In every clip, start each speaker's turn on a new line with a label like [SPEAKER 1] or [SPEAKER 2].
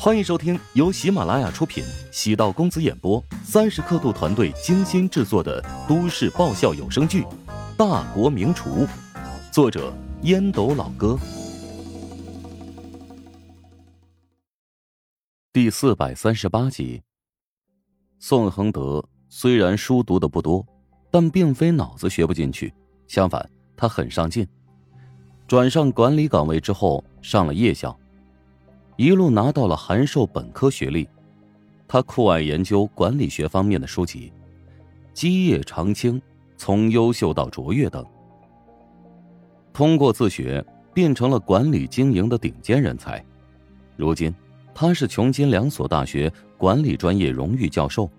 [SPEAKER 1] 欢迎收听由喜马拉雅出品、喜道公子演播、三十刻度团队精心制作的都市爆笑有声剧《大国名厨》，作者烟斗老哥，第四百三十八集。宋恒德虽然书读的不多，但并非脑子学不进去，相反，他很上进。转上管理岗位之后，上了夜校。一路拿到了函授本科学历，他酷爱研究管理学方面的书籍，基业长青，从优秀到卓越等。通过自学，变成了管理经营的顶尖人才。如今，他是琼金两所大学管理专业荣誉教授，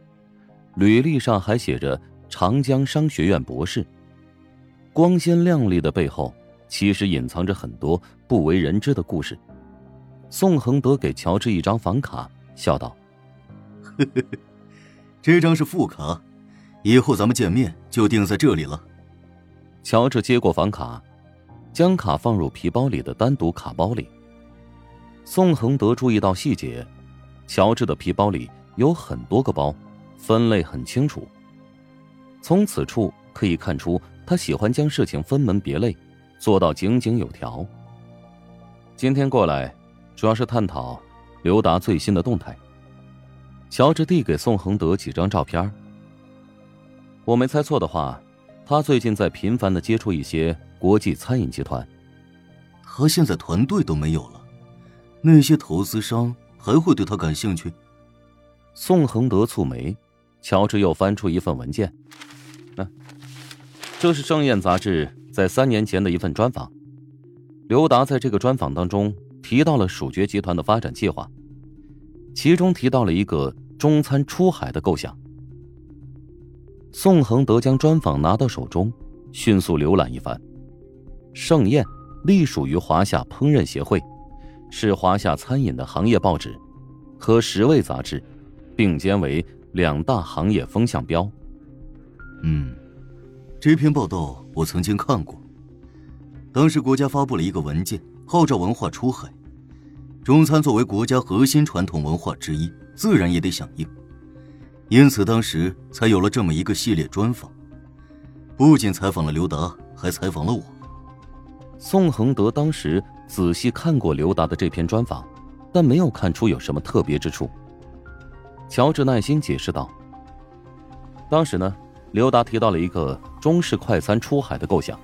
[SPEAKER 1] 履历上还写着长江商学院博士。光鲜亮丽的背后，其实隐藏着很多不为人知的故事。宋恒德给乔治一张房卡，笑道：“
[SPEAKER 2] 这张是副卡，以后咱们见面就定在这里了。”
[SPEAKER 1] 乔治接过房卡，将卡放入皮包里的单独卡包里。宋恒德注意到细节，乔治的皮包里有很多个包，分类很清楚。从此处可以看出，他喜欢将事情分门别类，做到井井有条。今天过来。主要是探讨刘达最新的动态。乔治递给宋恒德几张照片。我没猜错的话，他最近在频繁的接触一些国际餐饮集团。
[SPEAKER 2] 他现在团队都没有了，那些投资商还会对他感兴趣？
[SPEAKER 1] 宋恒德蹙眉，乔治又翻出一份文件。啊，这是《盛宴》杂志在三年前的一份专访。刘达在这个专访当中。提到了蜀爵集团的发展计划，其中提到了一个中餐出海的构想。宋恒德将专访拿到手中，迅速浏览一番。盛宴隶属于华夏烹饪协会，是华夏餐饮的行业报纸，和食味杂志并肩为两大行业风向标。
[SPEAKER 2] 嗯，这篇报道我曾经看过。当时国家发布了一个文件。号召文化出海，中餐作为国家核心传统文化之一，自然也得响应。因此，当时才有了这么一个系列专访，不仅采访了刘达，还采访了我。
[SPEAKER 1] 宋恒德当时仔细看过刘达的这篇专访，但没有看出有什么特别之处。乔治耐心解释道：“当时呢，刘达提到了一个中式快餐出海的构想。”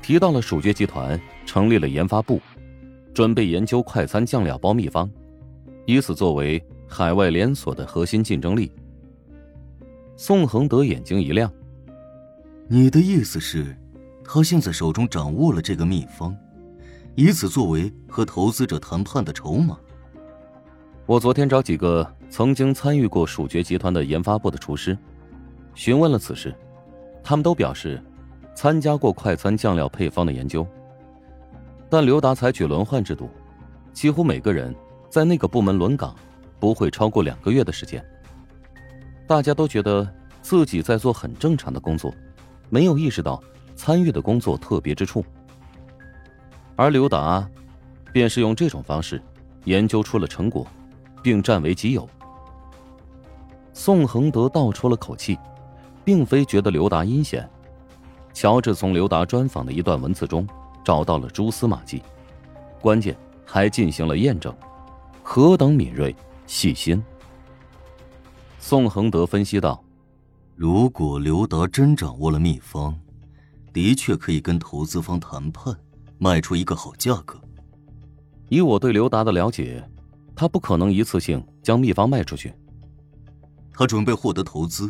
[SPEAKER 1] 提到了蜀爵集团成立了研发部，准备研究快餐酱料包秘方，以此作为海外连锁的核心竞争力。宋恒德眼睛一亮：“
[SPEAKER 2] 你的意思是，他现在手中掌握了这个秘方，以此作为和投资者谈判的筹码？”
[SPEAKER 1] 我昨天找几个曾经参与过蜀爵集团的研发部的厨师，询问了此事，他们都表示。参加过快餐酱料配方的研究，但刘达采取轮换制度，几乎每个人在那个部门轮岗不会超过两个月的时间。大家都觉得自己在做很正常的工作，没有意识到参与的工作特别之处。而刘达，便是用这种方式研究出了成果，并占为己有。宋恒德倒出了口气，并非觉得刘达阴险。乔治从刘达专访的一段文字中找到了蛛丝马迹，关键还进行了验证，何等敏锐细心。宋恒德分析道：“
[SPEAKER 2] 如果刘达真掌握了秘方，的确可以跟投资方谈判，卖出一个好价格。
[SPEAKER 1] 以我对刘达的了解，他不可能一次性将秘方卖出去。
[SPEAKER 2] 他准备获得投资，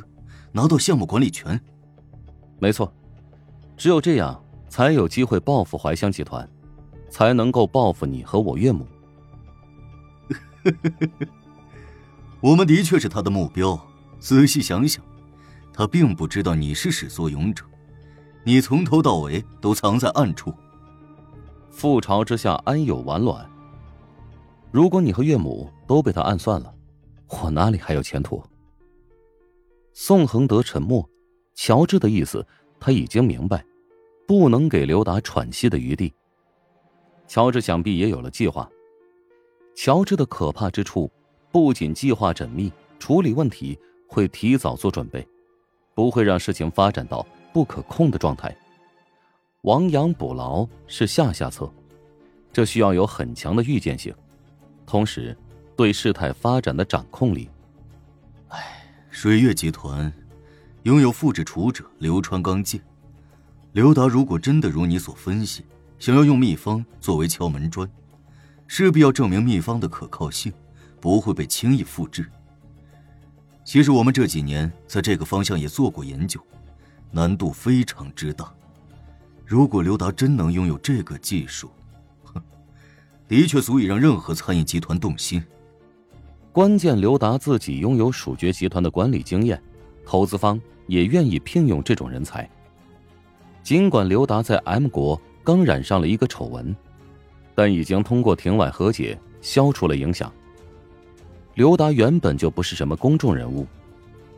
[SPEAKER 2] 拿到项目管理权。
[SPEAKER 1] 没错。”只有这样，才有机会报复怀香集团，才能够报复你和我岳母。
[SPEAKER 2] 我们的确是他的目标。仔细想想，他并不知道你是始作俑者，你从头到尾都藏在暗处。
[SPEAKER 1] 覆巢之下安有完卵？如果你和岳母都被他暗算了，我哪里还有前途？宋恒德沉默，乔治的意思。他已经明白，不能给刘达喘息的余地。乔治想必也有了计划。乔治的可怕之处，不仅计划缜密，处理问题会提早做准备，不会让事情发展到不可控的状态。亡羊补牢是下下策，这需要有很强的预见性，同时对事态发展的掌控力。
[SPEAKER 2] 唉，水月集团拥有复制处者流川钢剑，刘达如果真的如你所分析，想要用秘方作为敲门砖。势必要证明秘方的可靠性，不会被轻易复制。其实我们这几年在这个方向也做过研究，难度非常之大。如果刘达真能拥有这个技术，哼，的确足以让任何餐饮集团动心。
[SPEAKER 1] 关键刘达自己拥有蜀爵集团的管理经验，投资方也愿意聘用这种人才。尽管刘达在 M 国刚染上了一个丑闻。但已经通过庭外和解消除了影响。刘达原本就不是什么公众人物，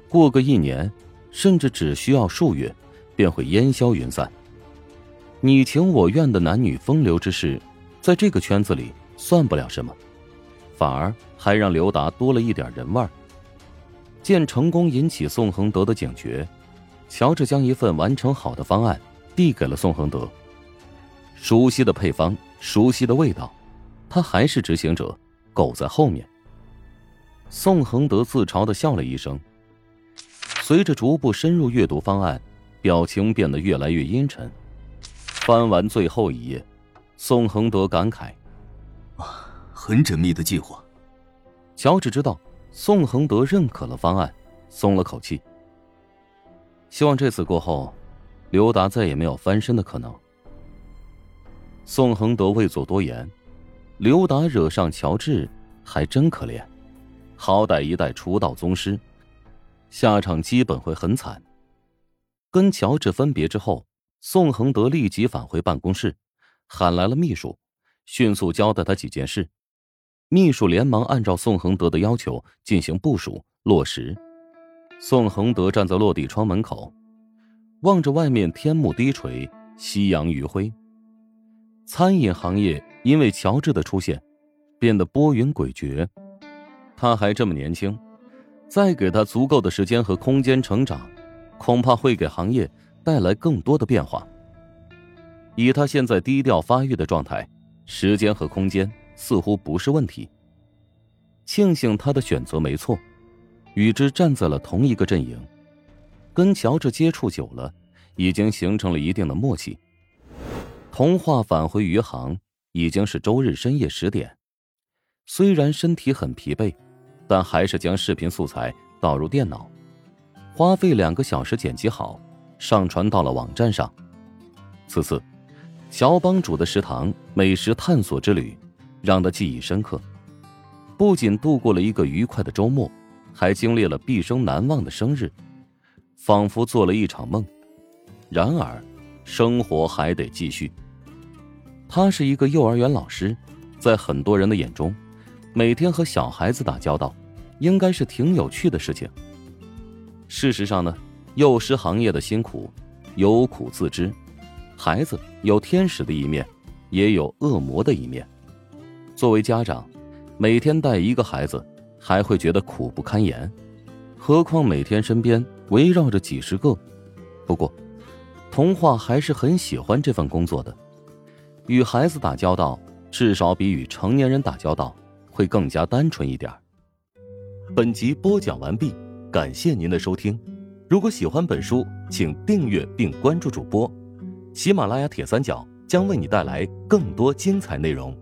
[SPEAKER 1] 过个一年，甚至只需要数月，便会烟消云散。你情我愿的男女风流之事，在这个圈子里算不了什么，反而还让刘达多了一点人味儿。见成功引起宋恒德的警觉，乔治将一份完成好的方案递给了宋恒德。熟悉的配方。熟悉的味道，他还是执行者，狗在后面。宋恒德自嘲的笑了一声。随着逐步深入阅读方案，表情变得越来越阴沉。翻完最后一页，宋恒德感慨：“
[SPEAKER 2] 啊，很缜密的计划。”
[SPEAKER 1] 乔治知道宋恒德认可了方案，松了口气。希望这次过后，刘达再也没有翻身的可能。宋恒德未做多言，刘达惹上乔治，还真可怜。好歹一代出道宗师，下场基本会很惨。跟乔治分别之后，宋恒德立即返回办公室，喊来了秘书，迅速交代他几件事。秘书连忙按照宋恒德的要求进行部署落实。宋恒德站在落地窗门口，望着外面天幕低垂，夕阳余晖。餐饮行业因为乔治的出现，变得波云诡谲。他还这么年轻，再给他足够的时间和空间成长，恐怕会给行业带来更多的变化。以他现在低调发育的状态，时间和空间似乎不是问题。庆幸他的选择没错，与之站在了同一个阵营，跟乔治接触久了，已经形成了一定的默契。童话返回余杭已经是周日深夜十点，虽然身体很疲惫，但还是将视频素材导入电脑，花费两个小时剪辑好，上传到了网站上。此次，乔帮主的食堂美食探索之旅，让他记忆深刻，不仅度过了一个愉快的周末，还经历了毕生难忘的生日，仿佛做了一场梦。然而，生活还得继续。他是一个幼儿园老师，在很多人的眼中，每天和小孩子打交道，应该是挺有趣的事情。事实上呢，幼师行业的辛苦，有苦自知。孩子有天使的一面，也有恶魔的一面。作为家长，每天带一个孩子，还会觉得苦不堪言，何况每天身边围绕着几十个。不过，童话还是很喜欢这份工作的。与孩子打交道，至少比与成年人打交道会更加单纯一点。本集播讲完毕，感谢您的收听。如果喜欢本书，请订阅并关注主播。喜马拉雅铁三角将为你带来更多精彩内容。